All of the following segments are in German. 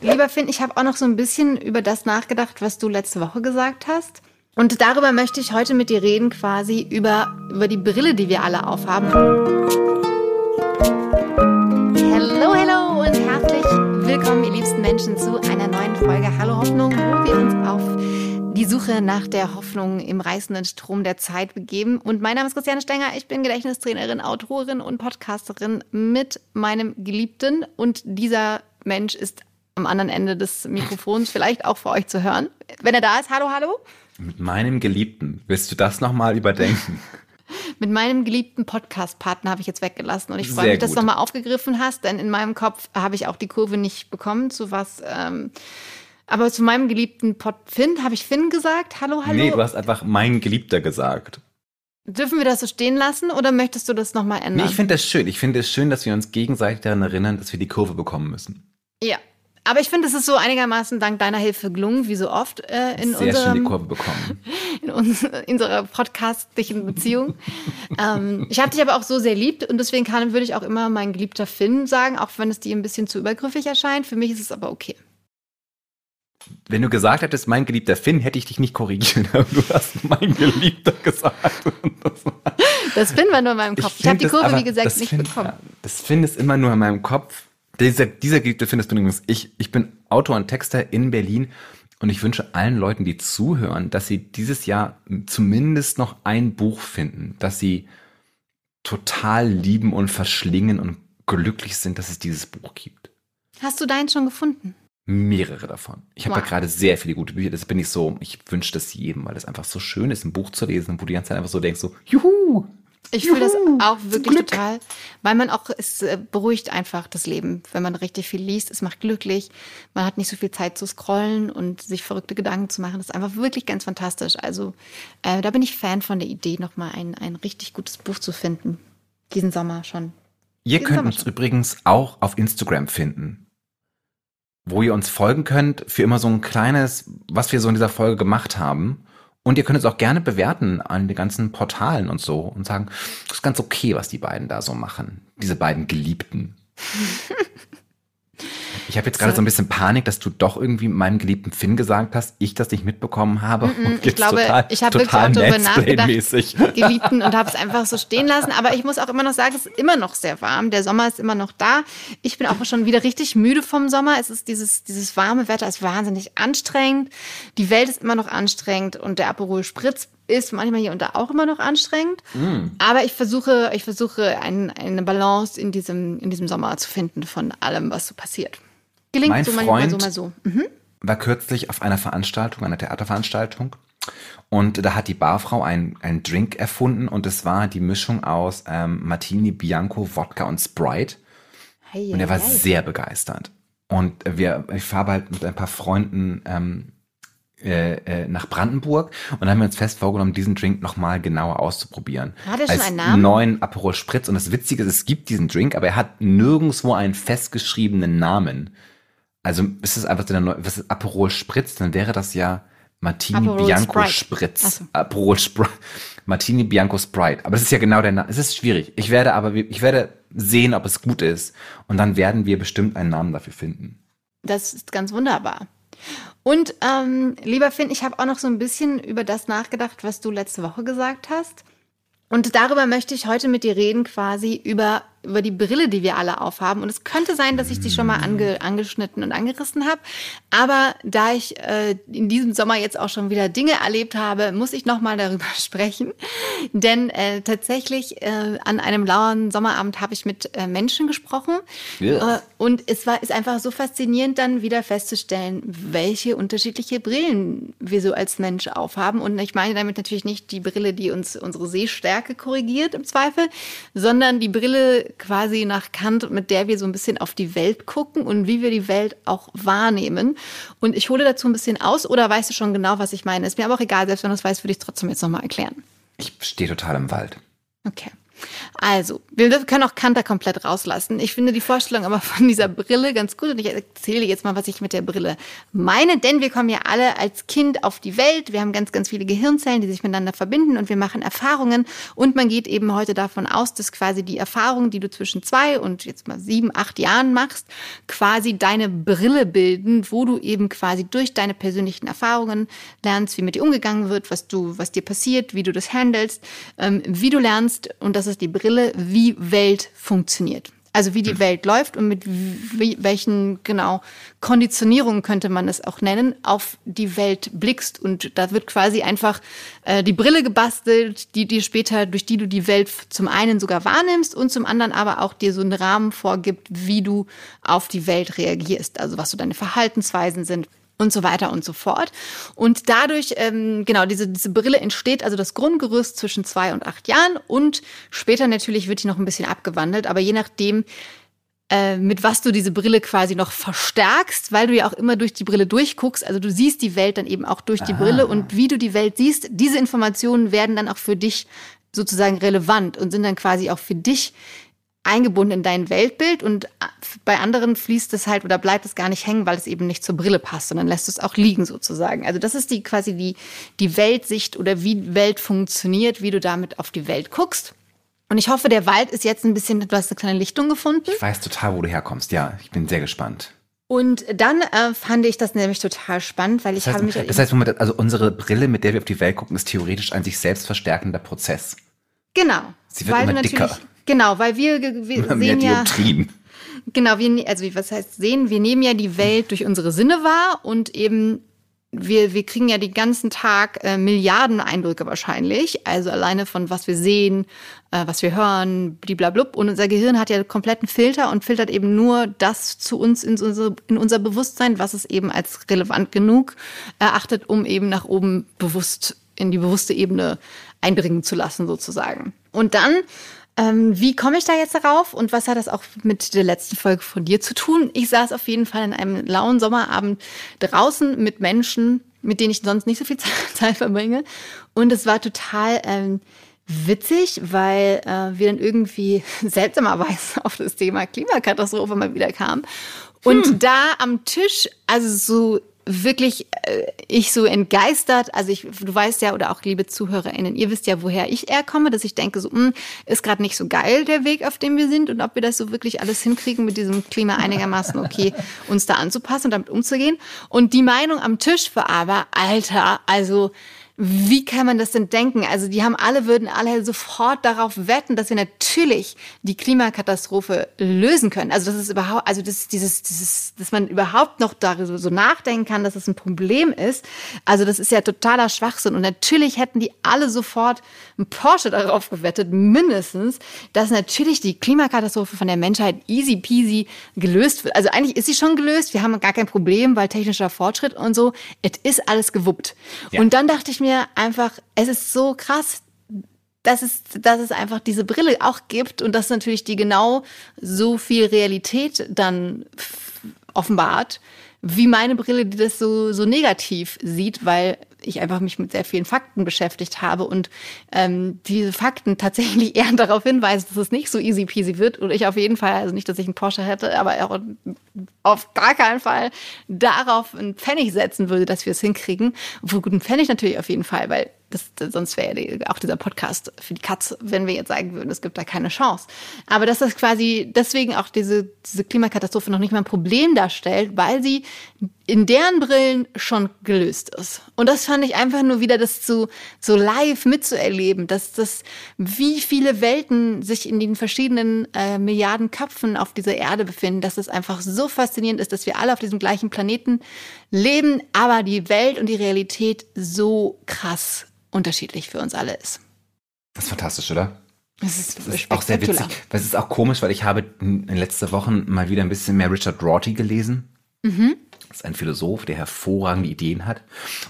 Lieber Finn, ich habe auch noch so ein bisschen über das nachgedacht, was du letzte Woche gesagt hast. Und darüber möchte ich heute mit dir reden, quasi über, über die Brille, die wir alle aufhaben. Hallo, hallo und herzlich willkommen, ihr liebsten Menschen, zu einer neuen Folge Hallo Hoffnung, wo wir uns auf die Suche nach der Hoffnung im reißenden Strom der Zeit begeben. Und mein Name ist Christiane Stenger. Ich bin Gedächtnistrainerin, Autorin und Podcasterin mit meinem Geliebten. Und dieser Mensch ist am anderen Ende des Mikrofons vielleicht auch für euch zu hören. Wenn er da ist, hallo, hallo. Mit meinem Geliebten. Willst du das nochmal überdenken? Mit meinem geliebten Podcast-Partner habe ich jetzt weggelassen. Und ich freue mich, dass du nochmal aufgegriffen hast, denn in meinem Kopf habe ich auch die Kurve nicht bekommen, zu was. Ähm, aber zu meinem geliebten Pod Finn, habe ich Finn gesagt? Hallo, hallo? Nee, du hast einfach mein Geliebter gesagt. Dürfen wir das so stehen lassen oder möchtest du das nochmal ändern? Nee, ich finde das schön. Ich finde es schön, dass wir uns gegenseitig daran erinnern, dass wir die Kurve bekommen müssen. Ja, aber ich finde, es ist so einigermaßen dank deiner Hilfe gelungen, wie so oft äh, in, Sehr unserem, schön die Kurve bekommen. in, uns, in unserer podcastlichen Beziehung. ähm, ich habe dich aber auch so sehr lieb und deswegen kann, würde ich auch immer mein geliebter Finn sagen, auch wenn es dir ein bisschen zu übergriffig erscheint. Für mich ist es aber okay. Wenn du gesagt hättest, mein geliebter Finn, hätte ich dich nicht korrigiert, aber du hast mein Geliebter gesagt. Das Finn war nur in meinem Kopf. Ich, ich habe die Kurve, wie gesagt, nicht Finn, bekommen. Das Finn ist immer nur in meinem Kopf dieser, dieser Geliebte findest du übrigens, ich, ich bin Autor und Texter in Berlin und ich wünsche allen Leuten, die zuhören, dass sie dieses Jahr zumindest noch ein Buch finden, dass sie total lieben und verschlingen und glücklich sind, dass es dieses Buch gibt. Hast du deinen schon gefunden? Mehrere davon. Ich habe wow. da gerade sehr viele gute Bücher. Das bin ich so, ich wünsche das jedem, weil es einfach so schön ist, ein Buch zu lesen, wo du die ganze Zeit einfach so denkst, so, juhu, ich fühle das auch wirklich total, weil man auch, es äh, beruhigt einfach das Leben, wenn man richtig viel liest. Es macht glücklich. Man hat nicht so viel Zeit zu scrollen und sich verrückte Gedanken zu machen. Das ist einfach wirklich ganz fantastisch. Also äh, da bin ich Fan von der Idee, nochmal ein, ein richtig gutes Buch zu finden. Diesen Sommer schon. Ihr könnt uns übrigens auch auf Instagram finden, wo ihr uns folgen könnt für immer so ein kleines, was wir so in dieser Folge gemacht haben. Und ihr könnt es auch gerne bewerten an den ganzen Portalen und so und sagen, das ist ganz okay, was die beiden da so machen. Diese beiden Geliebten. Ich habe jetzt gerade so ein bisschen Panik, dass du doch irgendwie meinem geliebten Finn gesagt hast, ich das nicht mitbekommen habe. Mm -mm, ich glaube, total, ich habe wirklich auch darüber nachgedacht, geliebten und habe es einfach so stehen lassen. Aber ich muss auch immer noch sagen, es ist immer noch sehr warm. Der Sommer ist immer noch da. Ich bin auch schon wieder richtig müde vom Sommer. Es ist dieses, dieses warme Wetter ist wahnsinnig anstrengend. Die Welt ist immer noch anstrengend und der Aperol Spritz ist manchmal hier und da auch immer noch anstrengend. Mm. Aber ich versuche, ich versuche ein, eine Balance in diesem, in diesem Sommer zu finden von allem, was so passiert. Gelingt mein so Freund mal so, mal so. Mhm. War kürzlich auf einer Veranstaltung, einer Theaterveranstaltung. Und da hat die Barfrau einen, Drink erfunden und es war die Mischung aus ähm, Martini, Bianco, Wodka und Sprite. Hey, und er war hey. sehr begeistert. Und wir, ich fahre halt mit ein paar Freunden ähm, äh, äh, nach Brandenburg und haben wir uns fest vorgenommen, diesen Drink nochmal genauer auszuprobieren. Hat er schon einen Namen? neuen Aperol Spritz. Und das Witzige ist, es gibt diesen Drink, aber er hat nirgendwo einen festgeschriebenen Namen. Also ist es einfach der neue, was ist Aperol Spritz, dann wäre das ja Martini Aperol Bianco Sprite. Spritz. So. Aperol Sprite. Martini Bianco Sprite. Aber es ist ja genau der Name. Es ist schwierig. Ich werde aber, ich werde sehen, ob es gut ist. Und dann werden wir bestimmt einen Namen dafür finden. Das ist ganz wunderbar. Und ähm, lieber Finn, ich habe auch noch so ein bisschen über das nachgedacht, was du letzte Woche gesagt hast. Und darüber möchte ich heute mit dir reden, quasi über über die Brille, die wir alle aufhaben. Und es könnte sein, dass ich die schon mal ange, angeschnitten und angerissen habe. Aber da ich äh, in diesem Sommer jetzt auch schon wieder Dinge erlebt habe, muss ich noch mal darüber sprechen. Denn äh, tatsächlich äh, an einem lauen Sommerabend habe ich mit äh, Menschen gesprochen. Yeah. Äh, und es war ist einfach so faszinierend, dann wieder festzustellen, welche unterschiedliche Brillen wir so als Mensch aufhaben. Und ich meine damit natürlich nicht die Brille, die uns unsere Sehstärke korrigiert im Zweifel, sondern die Brille quasi nach Kant, mit der wir so ein bisschen auf die Welt gucken und wie wir die Welt auch wahrnehmen. Und ich hole dazu ein bisschen aus oder weißt du schon genau, was ich meine? Ist mir aber auch egal, selbst wenn du es weißt, würde ich es trotzdem jetzt nochmal erklären. Ich stehe total im Wald. Okay. Also, wir können auch Kanter komplett rauslassen. Ich finde die Vorstellung aber von dieser Brille ganz gut und ich erzähle jetzt mal, was ich mit der Brille meine, denn wir kommen ja alle als Kind auf die Welt. Wir haben ganz, ganz viele Gehirnzellen, die sich miteinander verbinden und wir machen Erfahrungen und man geht eben heute davon aus, dass quasi die Erfahrungen, die du zwischen zwei und jetzt mal sieben, acht Jahren machst, quasi deine Brille bilden, wo du eben quasi durch deine persönlichen Erfahrungen lernst, wie mit dir umgegangen wird, was du, was dir passiert, wie du das handelst, ähm, wie du lernst und das ist die Brille, wie Welt funktioniert. Also wie die hm. Welt läuft und mit welchen genau Konditionierungen könnte man es auch nennen, auf die Welt blickst. Und da wird quasi einfach äh, die Brille gebastelt, die dir später, durch die du die Welt zum einen sogar wahrnimmst und zum anderen aber auch dir so einen Rahmen vorgibt, wie du auf die Welt reagierst. Also was so deine Verhaltensweisen sind und so weiter und so fort. Und dadurch, ähm, genau, diese, diese Brille entsteht also das Grundgerüst zwischen zwei und acht Jahren und später natürlich wird die noch ein bisschen abgewandelt, aber je nachdem, äh, mit was du diese Brille quasi noch verstärkst, weil du ja auch immer durch die Brille durchguckst. Also du siehst die Welt dann eben auch durch die Aha. Brille und wie du die Welt siehst, diese Informationen werden dann auch für dich sozusagen relevant und sind dann quasi auch für dich eingebunden in dein Weltbild und äh, bei anderen fließt es halt oder bleibt es gar nicht hängen, weil es eben nicht zur Brille passt, sondern lässt es auch liegen sozusagen. Also das ist die quasi die, die Weltsicht oder wie Welt funktioniert, wie du damit auf die Welt guckst. Und ich hoffe, der Wald ist jetzt ein bisschen, du hast eine kleine Lichtung gefunden. Ich weiß total, wo du herkommst. Ja, ich bin sehr gespannt. Und dann äh, fand ich das nämlich total spannend, weil ich das heißt, habe mich. Das heißt, also unsere Brille, mit der wir auf die Welt gucken, ist theoretisch ein sich selbst verstärkender Prozess. Genau. Sie wird immer dicker. Genau, weil wir, wir sehen ja. Genau, wir, also was heißt sehen? Wir nehmen ja die Welt durch unsere Sinne wahr und eben wir, wir kriegen ja den ganzen Tag äh, Milliarden Eindrücke wahrscheinlich. Also alleine von was wir sehen, äh, was wir hören, bliblablub. Und unser Gehirn hat ja einen kompletten Filter und filtert eben nur das zu uns in, unsere, in unser Bewusstsein, was es eben als relevant genug erachtet, um eben nach oben bewusst in die bewusste Ebene einbringen zu lassen, sozusagen. Und dann ähm, wie komme ich da jetzt darauf und was hat das auch mit der letzten Folge von dir zu tun? Ich saß auf jeden Fall in einem lauen Sommerabend draußen mit Menschen, mit denen ich sonst nicht so viel Zeit verbringe. Und es war total ähm, witzig, weil äh, wir dann irgendwie seltsamerweise auf das Thema Klimakatastrophe mal wieder kamen. Und hm. da am Tisch, also so wirklich äh, ich so entgeistert, also ich, du weißt ja, oder auch liebe ZuhörerInnen, ihr wisst ja, woher ich eher komme, dass ich denke, so, mh, hm, ist gerade nicht so geil der Weg, auf dem wir sind und ob wir das so wirklich alles hinkriegen, mit diesem Klima einigermaßen okay, uns da anzupassen und damit umzugehen. Und die Meinung am Tisch war aber, Alter, also wie kann man das denn denken? Also die haben alle, würden alle sofort darauf wetten, dass wir natürlich die Klimakatastrophe lösen können. Also das ist überhaupt, also das dieses, dieses, dass man überhaupt noch darüber so nachdenken kann, dass es das ein Problem ist. Also das ist ja totaler Schwachsinn. Und natürlich hätten die alle sofort ein Porsche darauf gewettet, mindestens, dass natürlich die Klimakatastrophe von der Menschheit easy peasy gelöst wird. Also eigentlich ist sie schon gelöst. Wir haben gar kein Problem, weil technischer Fortschritt und so. Es ist alles gewuppt. Ja. Und dann dachte ich mir, mir einfach, es ist so krass, dass es, dass es einfach diese Brille auch gibt und dass natürlich die genau so viel Realität dann offenbart, wie meine Brille, die das so, so negativ sieht, weil ich einfach mich mit sehr vielen Fakten beschäftigt habe und ähm, diese Fakten tatsächlich eher darauf hinweisen, dass es nicht so easy peasy wird. Und ich auf jeden Fall, also nicht, dass ich einen Porsche hätte, aber auch auf gar keinen Fall darauf einen Pfennig setzen würde, dass wir es hinkriegen. Wo guten Pfennig natürlich auf jeden Fall, weil das, sonst wäre ja auch dieser Podcast für die Katze, wenn wir jetzt sagen würden, es gibt da keine Chance. Aber dass das quasi deswegen auch diese, diese Klimakatastrophe noch nicht mal ein Problem darstellt, weil sie in deren Brillen schon gelöst ist. Und das fand ich einfach nur wieder das zu, so live mitzuerleben, dass das, wie viele Welten sich in den verschiedenen äh, Milliarden Köpfen auf dieser Erde befinden, dass es einfach so faszinierend ist, dass wir alle auf diesem gleichen Planeten leben, aber die Welt und die Realität so krass unterschiedlich für uns alle ist. Das ist fantastisch, oder? Das ist, das ist auch sehr witzig. Das ist auch komisch, weil ich habe in den letzten Wochen mal wieder ein bisschen mehr Richard Rorty gelesen. Mhm. Das ist ein Philosoph, der hervorragende Ideen hat.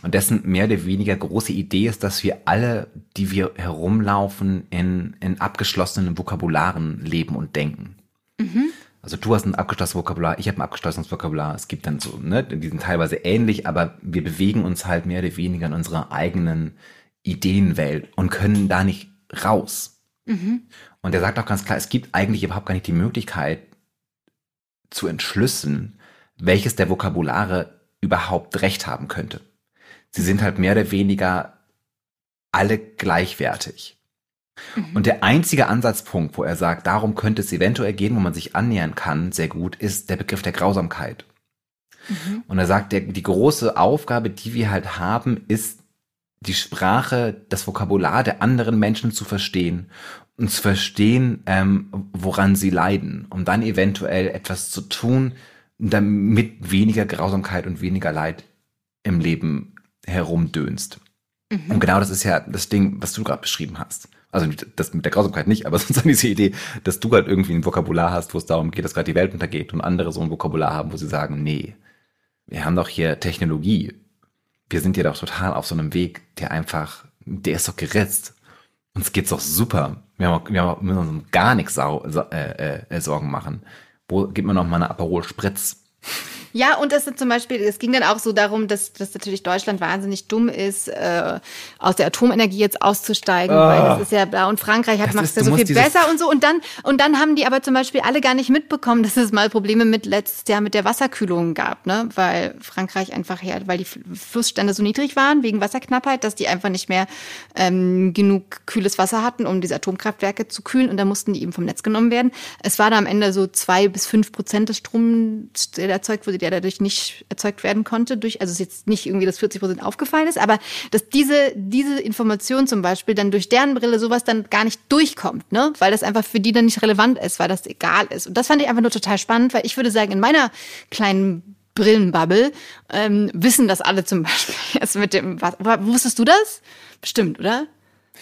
Und dessen mehr oder weniger große Idee ist, dass wir alle, die wir herumlaufen, in, in abgeschlossenen Vokabularen leben und denken. Mhm. Also du hast ein abgeschlossenes Vokabular, ich habe ein abgeschlossenes Vokabular. Es gibt dann so, ne, die sind teilweise ähnlich, aber wir bewegen uns halt mehr oder weniger in unserer eigenen Ideenwelt und können da nicht raus. Mhm. Und er sagt auch ganz klar, es gibt eigentlich überhaupt gar nicht die Möglichkeit zu entschlüsseln, welches der Vokabulare überhaupt recht haben könnte. Sie sind halt mehr oder weniger alle gleichwertig. Mhm. Und der einzige Ansatzpunkt, wo er sagt, darum könnte es eventuell gehen, wo man sich annähern kann, sehr gut, ist der Begriff der Grausamkeit. Mhm. Und er sagt, der, die große Aufgabe, die wir halt haben, ist, die Sprache, das Vokabular der anderen Menschen zu verstehen und zu verstehen, ähm, woran sie leiden, um dann eventuell etwas zu tun, damit weniger Grausamkeit und weniger Leid im Leben herumdönst. Mhm. Und genau das ist ja das Ding, was du gerade beschrieben hast. Also das mit der Grausamkeit nicht, aber sozusagen diese Idee, dass du halt irgendwie ein Vokabular hast, wo es darum geht, dass gerade die Welt untergeht und andere so ein Vokabular haben, wo sie sagen, nee, wir haben doch hier Technologie. Wir sind ja doch total auf so einem Weg, der einfach, der ist doch geritzt. Uns geht's doch super. Wir, haben, wir, müssen uns gar nichts sau, äh, äh, Sorgen machen. Wo gibt man noch mal eine Aperol Spritz? Ja, und es zum Beispiel, es ging dann auch so darum, dass, dass natürlich Deutschland wahnsinnig dumm ist, äh, aus der Atomenergie jetzt auszusteigen, oh. weil das ist ja blau und Frankreich hat macht es ja so viel besser und so. Und dann, und dann haben die aber zum Beispiel alle gar nicht mitbekommen, dass es mal Probleme mit letztes Jahr mit der Wasserkühlung gab, ne? Weil Frankreich einfach her, weil die Flussstände so niedrig waren wegen Wasserknappheit, dass die einfach nicht mehr ähm, genug kühles Wasser hatten, um diese Atomkraftwerke zu kühlen und dann mussten die eben vom Netz genommen werden. Es war da am Ende so zwei bis fünf Prozent des Stroms, der erzeugt wurde, der dadurch nicht erzeugt werden konnte. Durch, also es ist jetzt nicht irgendwie, dass 40 Prozent aufgefallen ist, aber dass diese, diese Information zum Beispiel dann durch deren Brille sowas dann gar nicht durchkommt, ne? Weil das einfach für die dann nicht relevant ist, weil das egal ist. Und das fand ich einfach nur total spannend, weil ich würde sagen, in meiner kleinen Brillenbubble ähm, wissen das alle zum Beispiel jetzt mit dem, was, wusstest du das? Bestimmt, oder?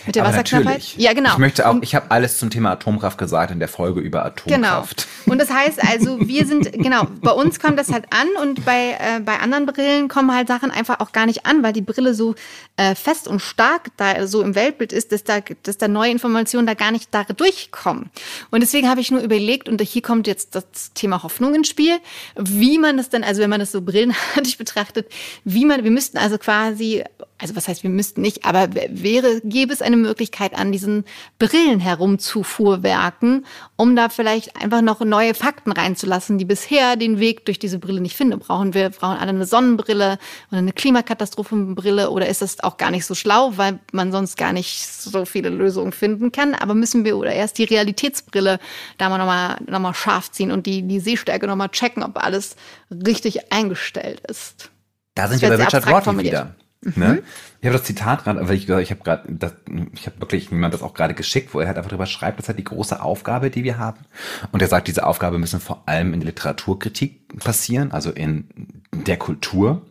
Mit der Aber Wasserknappheit? Ja, genau. Ich möchte auch, ich habe alles zum Thema Atomkraft gesagt in der Folge über Atomkraft. Genau. Und das heißt also, wir sind, genau, bei uns kommt das halt an und bei, äh, bei anderen Brillen kommen halt Sachen einfach auch gar nicht an, weil die Brille so äh, fest und stark da so im Weltbild ist, dass da, dass da neue Informationen da gar nicht da durchkommen. Und deswegen habe ich nur überlegt, und hier kommt jetzt das Thema Hoffnung ins Spiel, wie man das dann, also wenn man das so brillenartig betrachtet, wie man, wir müssten also quasi, also was heißt, wir müssten nicht, aber wäre, gäbe es eine Möglichkeit an diesen Brillen herumzufuhrwerken, um da vielleicht einfach noch neue Fakten reinzulassen, die bisher den Weg durch diese Brille nicht finden. Brauchen wir, brauchen alle eine Sonnenbrille oder eine Klimakatastrophenbrille oder ist das auch gar nicht so schlau, weil man sonst gar nicht so viele Lösungen finden kann? Aber müssen wir oder erst die Realitätsbrille da mal nochmal, nochmal scharf ziehen und die, die Sehstärke nochmal checken, ob alles richtig eingestellt ist. Da sind wir bei Richard Rorty wieder. Ne? Mhm. Ich habe das Zitat gerade, weil ich gesagt, ich habe gerade, ich habe wirklich jemand das auch gerade geschickt, wo er halt einfach darüber schreibt, das ist halt die große Aufgabe, die wir haben. Und er sagt, diese Aufgabe müssen vor allem in der Literaturkritik passieren, also in der Kultur.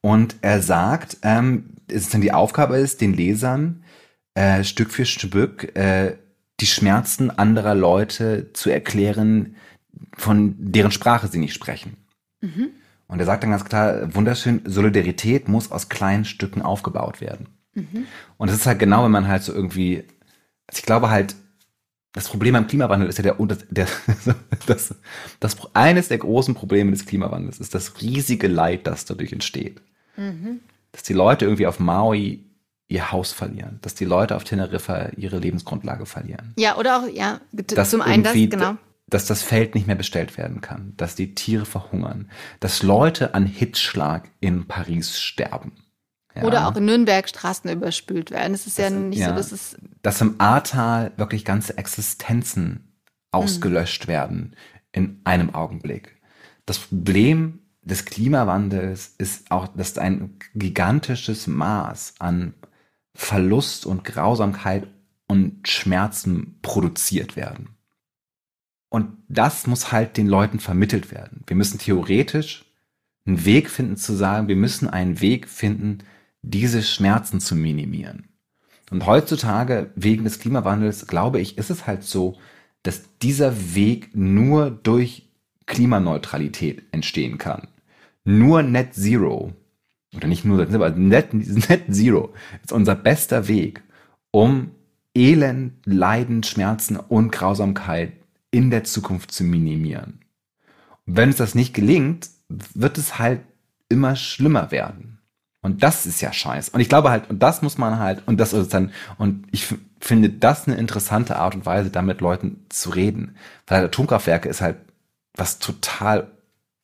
Und er sagt, ähm, es dann die Aufgabe ist, den Lesern äh, Stück für Stück äh, die Schmerzen anderer Leute zu erklären, von deren Sprache sie nicht sprechen. Mhm. Und er sagt dann ganz klar, wunderschön, Solidarität muss aus kleinen Stücken aufgebaut werden. Mhm. Und es ist halt genau, wenn man halt so irgendwie, also ich glaube halt, das Problem beim Klimawandel ist ja der, der, das, das, eines der großen Probleme des Klimawandels ist das riesige Leid, das dadurch entsteht. Mhm. Dass die Leute irgendwie auf Maui ihr Haus verlieren, dass die Leute auf Teneriffa ihre Lebensgrundlage verlieren. Ja, oder auch, ja, zum einen das, genau dass das Feld nicht mehr bestellt werden kann, dass die Tiere verhungern, dass Leute an Hitzschlag in Paris sterben. Ja. Oder auch in Nürnberg Straßen überspült werden. Es ist das, ja nicht ja, so, dass es. Dass im Ahrtal wirklich ganze Existenzen ausgelöscht mhm. werden in einem Augenblick. Das Problem des Klimawandels ist auch, dass ein gigantisches Maß an Verlust und Grausamkeit und Schmerzen produziert werden. Und das muss halt den Leuten vermittelt werden. Wir müssen theoretisch einen Weg finden zu sagen, wir müssen einen Weg finden, diese Schmerzen zu minimieren. Und heutzutage, wegen des Klimawandels, glaube ich, ist es halt so, dass dieser Weg nur durch Klimaneutralität entstehen kann. Nur Net Zero, oder nicht nur, aber Net, Net Zero ist unser bester Weg, um Elend, Leiden, Schmerzen und Grausamkeit in der Zukunft zu minimieren. Und wenn es das nicht gelingt, wird es halt immer schlimmer werden. Und das ist ja scheiße. Und ich glaube halt, und das muss man halt, und das ist dann, und ich, finde das eine interessante Art und Weise, damit Leuten zu reden. Weil Atomkraftwerke ist halt was total,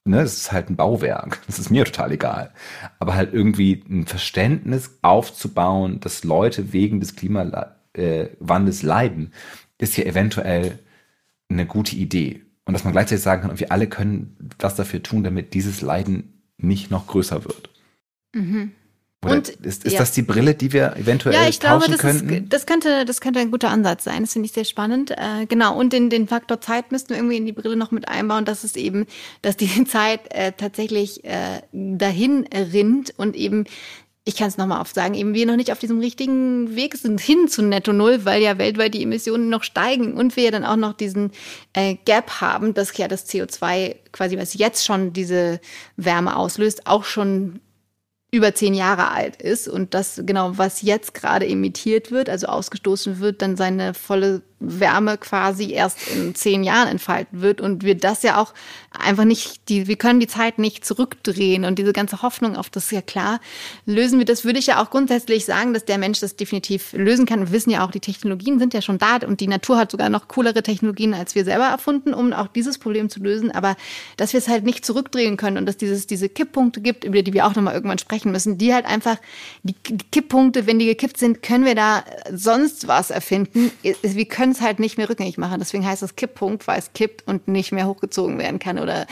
ne, es ist halt ein Bauwerk. Das ist mir total egal. Aber halt irgendwie ein Verständnis aufzubauen, dass Leute wegen des Klimawandels leiden, ist ja eventuell eine gute Idee. Und dass man gleichzeitig sagen kann, wir alle können was dafür tun, damit dieses Leiden nicht noch größer wird. Mhm. Oder und, ist, ist ja. das die Brille, die wir eventuell ja, ich glaube, das könnten? Ist, das könnte, das könnte ein guter Ansatz sein. Das finde ich sehr spannend. Äh, genau. Und den, den Faktor Zeit müssten wir irgendwie in die Brille noch mit einbauen, dass es eben, dass die Zeit äh, tatsächlich äh, dahin rinnt und eben ich kann es nochmal oft sagen, eben wir noch nicht auf diesem richtigen Weg sind hin zu Netto Null, weil ja weltweit die Emissionen noch steigen und wir ja dann auch noch diesen äh, Gap haben, dass ja das CO2 quasi, was jetzt schon diese Wärme auslöst, auch schon über zehn Jahre alt ist und das genau, was jetzt gerade emittiert wird, also ausgestoßen wird, dann seine volle Wärme quasi erst in zehn Jahren entfalten wird und wir das ja auch einfach nicht, die, wir können die Zeit nicht zurückdrehen und diese ganze Hoffnung auf das ja klar, lösen wir das, würde ich ja auch grundsätzlich sagen, dass der Mensch das definitiv lösen kann. Wir wissen ja auch, die Technologien sind ja schon da und die Natur hat sogar noch coolere Technologien als wir selber erfunden, um auch dieses Problem zu lösen, aber dass wir es halt nicht zurückdrehen können und dass dieses, diese Kipppunkte gibt, über die wir auch nochmal irgendwann sprechen müssen, die halt einfach, die Kipppunkte, wenn die gekippt sind, können wir da sonst was erfinden. Wir können es halt nicht mehr rückgängig machen. Deswegen heißt es Kipppunkt, weil es kippt und nicht mehr hochgezogen werden kann oder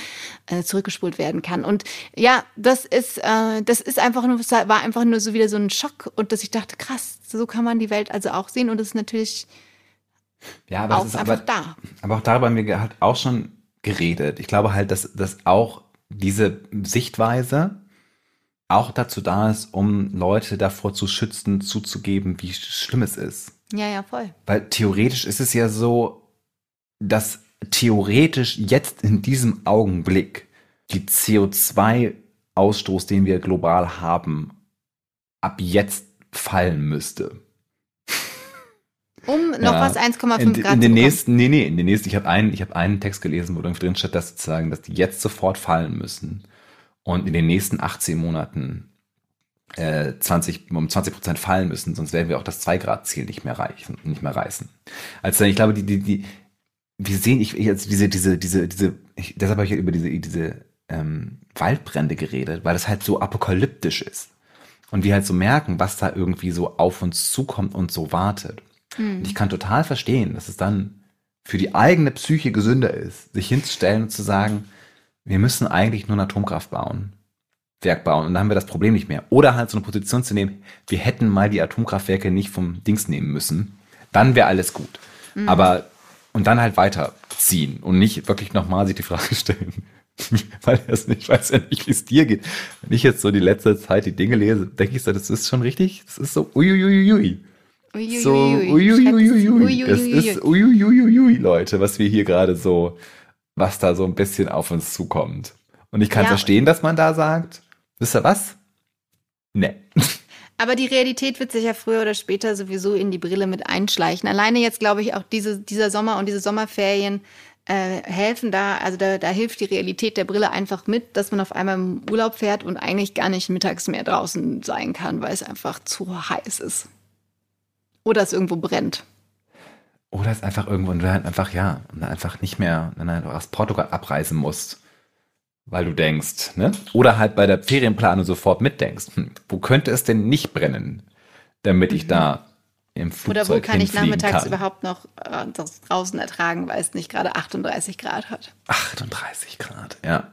äh, zurückgespult werden kann. Und ja, das ist, äh, das ist einfach nur, war einfach nur so wieder so ein Schock und dass ich dachte, krass, so kann man die Welt also auch sehen und das ist natürlich ja, aber auch ist einfach aber, da. Aber auch darüber haben wir halt auch schon geredet. Ich glaube halt, dass, dass auch diese Sichtweise auch dazu da ist, um Leute davor zu schützen, zuzugeben, wie schlimm es ist. Ja, ja, voll. Weil theoretisch ist es ja so, dass theoretisch jetzt in diesem Augenblick die CO2-Ausstoß, den wir global haben, ab jetzt fallen müsste. Um noch ja, was 1,5 in, Grad in den nächsten, nee, nee, in den nächsten, ich habe einen, ich habe einen Text gelesen, wo drin steht, dass sozusagen, dass die jetzt sofort fallen müssen und in den nächsten 18 Monaten äh, 20, um 20 Prozent fallen müssen, sonst werden wir auch das 2-Grad-Ziel nicht mehr reichen, nicht mehr reißen. Also ich glaube, die, die, die, wir sehen, ich, also diese, diese, diese, diese, ich, deshalb habe ich über diese, diese ähm, Waldbrände geredet, weil das halt so apokalyptisch ist. Und wir halt so merken, was da irgendwie so auf uns zukommt und so wartet. Mhm. Und ich kann total verstehen, dass es dann für die eigene Psyche gesünder ist, sich hinzustellen und zu sagen, wir müssen eigentlich nur ein Atomkraft bauen. Werk bauen und dann haben wir das Problem nicht mehr. Oder halt so eine Position zu nehmen, wir hätten mal die Atomkraftwerke nicht vom Dings nehmen müssen. Dann wäre alles gut. Mhm. Aber, und dann halt weiterziehen und nicht wirklich nochmal sich die Frage stellen. Weil er es nicht weiß ja nicht, wie es dir geht. Wenn ich jetzt so die letzte Zeit die Dinge lese, denke ich so, das ist schon richtig. Das ist so uiuiuiui. So uiuiuiui. Das ist uiuiuiui, Leute, was wir hier gerade so, was da so ein bisschen auf uns zukommt. Und ich kann ja. verstehen, dass man da sagt, wisst ihr was? Nee. Aber die Realität wird sich ja früher oder später sowieso in die Brille mit einschleichen. Alleine jetzt glaube ich auch diese, dieser Sommer und diese Sommerferien äh, helfen da, also da, da hilft die Realität der Brille einfach mit, dass man auf einmal im Urlaub fährt und eigentlich gar nicht mittags mehr draußen sein kann, weil es einfach zu heiß ist. Oder es irgendwo brennt. Oder es einfach irgendwo, und du halt einfach, ja, einfach nicht mehr, wenn du aus Portugal abreisen musst weil du denkst, ne? Oder halt bei der Ferienplanung sofort mitdenkst, hm, wo könnte es denn nicht brennen, damit ich mhm. da im Flugzeug Oder wo kann ich nachmittags kann. überhaupt noch äh, das draußen ertragen, weil es nicht gerade 38 Grad hat. 38 Grad, ja.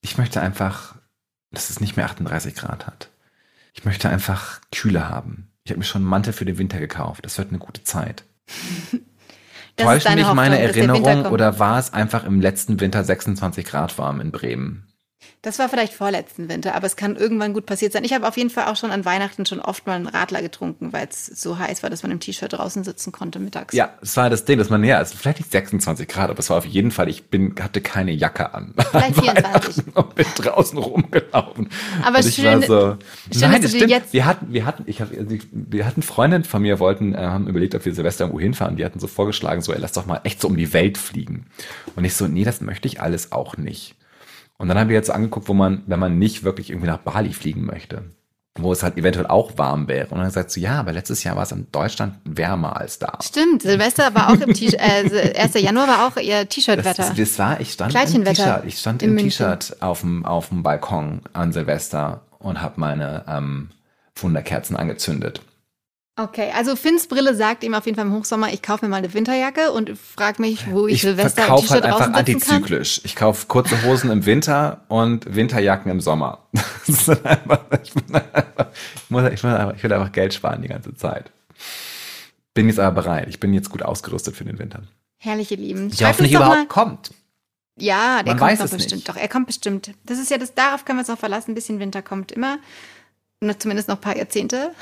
Ich möchte einfach, dass es nicht mehr 38 Grad hat. Ich möchte einfach Kühle haben. Ich habe mir schon einen Mantel für den Winter gekauft. Das wird eine gute Zeit. Täuscht mich meine Erinnerung oder war es einfach im letzten Winter 26 Grad warm in Bremen? Das war vielleicht vorletzten Winter, aber es kann irgendwann gut passiert sein. Ich habe auf jeden Fall auch schon an Weihnachten schon oft mal einen Radler getrunken, weil es so heiß war, dass man im T-Shirt draußen sitzen konnte mittags. Ja, es war das Ding, dass man, ja, es vielleicht nicht 26 Grad, aber es war auf jeden Fall, ich bin, hatte keine Jacke an. Vielleicht 24. Und bin draußen rumgelaufen. Aber und schön, so, schön, nein, das stimmt. Jetzt wir hatten, wir hatten, ich hab, wir hatten Freundinnen von mir wollten, äh, haben überlegt, ob wir Silvester irgendwo hinfahren. Die hatten so vorgeschlagen, so, ey, lass doch mal echt so um die Welt fliegen. Und ich so, nee, das möchte ich alles auch nicht. Und dann haben wir jetzt angeguckt, wo man, wenn man nicht wirklich irgendwie nach Bali fliegen möchte, wo es halt eventuell auch warm wäre. Und dann sagst du, ja, aber letztes Jahr war es in Deutschland wärmer als da. Stimmt, Silvester war auch im T-Shirt, äh, 1. Januar war auch ihr T-Shirt-Wetter. Das, das, war, ich stand im T-Shirt, ich stand im T-Shirt auf dem, auf dem Balkon an Silvester und habe meine ähm, Wunderkerzen angezündet. Okay, also Finns Brille sagt ihm auf jeden Fall im Hochsommer, ich kaufe mir mal eine Winterjacke und frage mich, wo ich, ich Silvester im T-Shirt halt einfach antizyklisch. Ich kaufe kurze Hosen im Winter und Winterjacken im Sommer. einfach, ich, einfach, ich, muss, ich, will einfach, ich will einfach Geld sparen die ganze Zeit. Bin jetzt aber bereit. Ich bin jetzt gut ausgerüstet für den Winter. Herrliche Lieben. Ich hoffe nicht überhaupt kommt. Ja, der Man kommt doch bestimmt. Nicht. Doch, er kommt bestimmt. Das ist ja das, darauf können wir uns auch verlassen. Ein bisschen Winter kommt immer. Zumindest noch ein paar Jahrzehnte.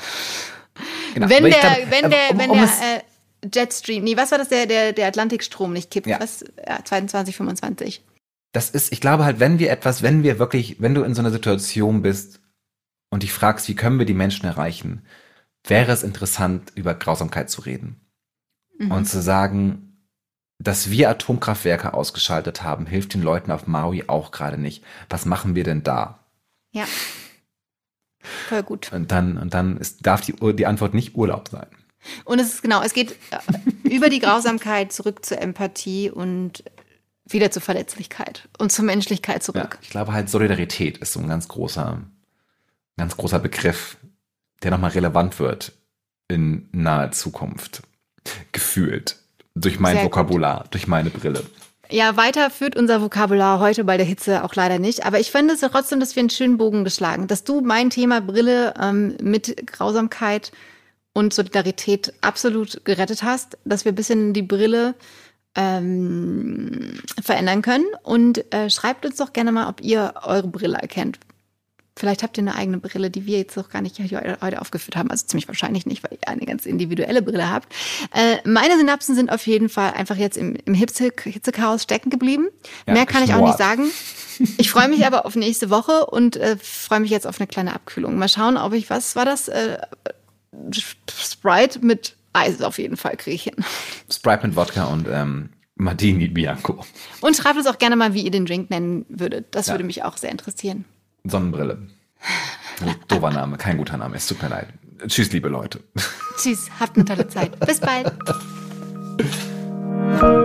Genau. Wenn, der, glaub, wenn der, um, wenn um der, äh, Jetstream, nee, was war das, der, der, der Atlantikstrom nicht kippt? Ja. Was? Ja, 2025. Das ist, ich glaube halt, wenn wir etwas, wenn wir wirklich, wenn du in so einer Situation bist und dich fragst, wie können wir die Menschen erreichen, wäre es interessant, über Grausamkeit zu reden. Mhm. Und zu sagen, dass wir Atomkraftwerke ausgeschaltet haben, hilft den Leuten auf Maui auch gerade nicht. Was machen wir denn da? Ja. Voll gut. Und dann, und dann ist, darf die, die Antwort nicht Urlaub sein. Und es ist genau, es geht äh, über die Grausamkeit zurück zur Empathie und wieder zur Verletzlichkeit und zur Menschlichkeit zurück. Ja, ich glaube halt Solidarität ist so ein ganz großer, ganz großer Begriff, der nochmal relevant wird in naher Zukunft. Gefühlt. Durch mein Sehr Vokabular, gut. durch meine Brille. Ja, weiter führt unser Vokabular heute bei der Hitze auch leider nicht. Aber ich finde es trotzdem, dass wir einen schönen Bogen geschlagen. Dass du mein Thema Brille ähm, mit Grausamkeit und Solidarität absolut gerettet hast. Dass wir ein bisschen die Brille ähm, verändern können. Und äh, schreibt uns doch gerne mal, ob ihr eure Brille erkennt. Vielleicht habt ihr eine eigene Brille, die wir jetzt noch gar nicht heute aufgeführt haben. Also ziemlich wahrscheinlich nicht, weil ihr eine ganz individuelle Brille habt. Äh, meine Synapsen sind auf jeden Fall einfach jetzt im, im Hitzechaos stecken geblieben. Ja, Mehr kann ich auch nicht sagen. Ich freue mich aber auf nächste Woche und äh, freue mich jetzt auf eine kleine Abkühlung. Mal schauen, ob ich, was war das? Äh, Sprite mit Eis auf jeden Fall kriege ich hin. Sprite mit Wodka und ähm, Martini Bianco. Und schreibt uns auch gerne mal, wie ihr den Drink nennen würdet. Das ja. würde mich auch sehr interessieren. Sonnenbrille. Dober Name, kein guter Name, es tut mir leid. Tschüss, liebe Leute. Tschüss, habt eine tolle Zeit. Bis bald.